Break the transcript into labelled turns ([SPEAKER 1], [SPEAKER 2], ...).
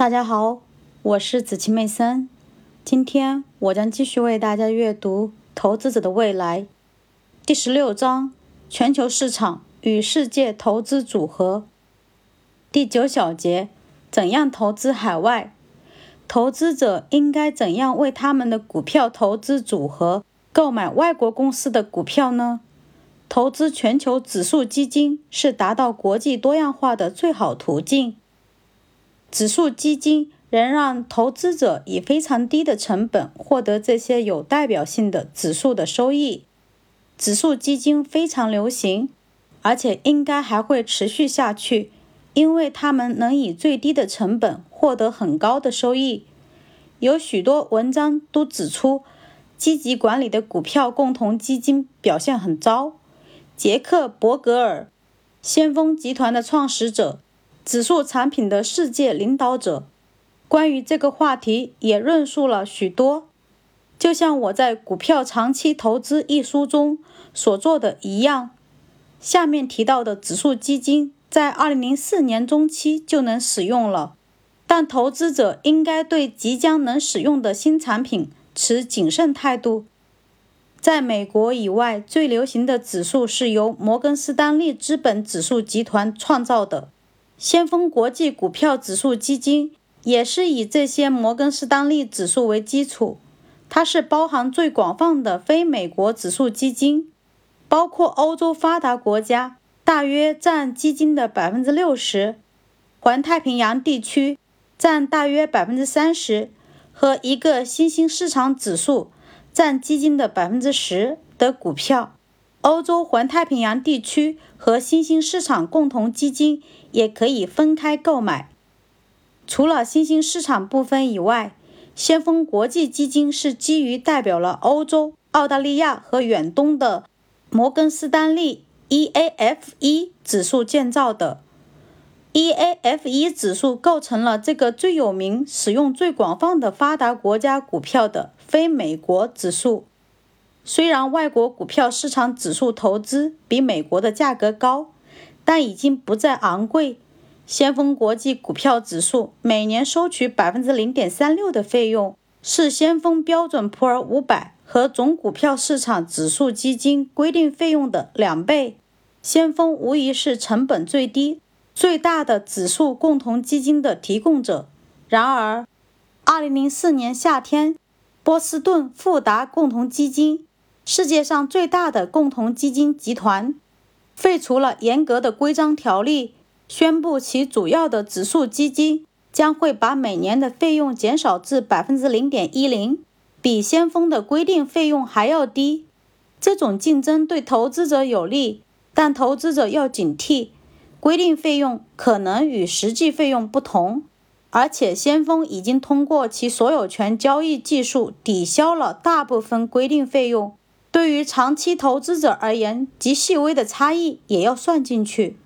[SPEAKER 1] 大家好，我是子琪妹森。今天我将继续为大家阅读《投资者的未来》第十六章：全球市场与世界投资组合。第九小节：怎样投资海外？投资者应该怎样为他们的股票投资组合购买外国公司的股票呢？投资全球指数基金是达到国际多样化的最好途径。指数基金仍让投资者以非常低的成本获得这些有代表性的指数的收益。指数基金非常流行，而且应该还会持续下去，因为它们能以最低的成本获得很高的收益。有许多文章都指出，积极管理的股票共同基金表现很糟。杰克·伯格尔，先锋集团的创始者。指数产品的世界领导者，关于这个话题也论述了许多。就像我在《股票长期投资》一书中所做的一样，下面提到的指数基金在2004年中期就能使用了，但投资者应该对即将能使用的新产品持谨慎态度。在美国以外，最流行的指数是由摩根士丹利资本指数集团创造的。先锋国际股票指数基金也是以这些摩根士丹利指数为基础，它是包含最广泛的非美国指数基金，包括欧洲发达国家，大约占基金的百分之六十，环太平洋地区占大约百分之三十，和一个新兴市场指数占基金的百分之十的股票。欧洲环太平洋地区和新兴市场共同基金也可以分开购买。除了新兴市场部分以外，先锋国际基金是基于代表了欧洲、澳大利亚和远东的摩根士丹利 EAFE 指数建造的。EAFE 指数构成了这个最有名、使用最广泛的发达国家股票的非美国指数。虽然外国股票市场指数投资比美国的价格高，但已经不再昂贵。先锋国际股票指数每年收取百分之零点三六的费用，是先锋标准普尔五百和总股票市场指数基金规定费用的两倍。先锋无疑是成本最低、最大的指数共同基金的提供者。然而，二零零四年夏天，波士顿富达共同基金。世界上最大的共同基金集团废除了严格的规章条例，宣布其主要的指数基金将会把每年的费用减少至百分之零点一零，比先锋的规定费用还要低。这种竞争对投资者有利，但投资者要警惕，规定费用可能与实际费用不同。而且，先锋已经通过其所有权交易技术抵消了大部分规定费用。对于长期投资者而言，极细微的差异也要算进去。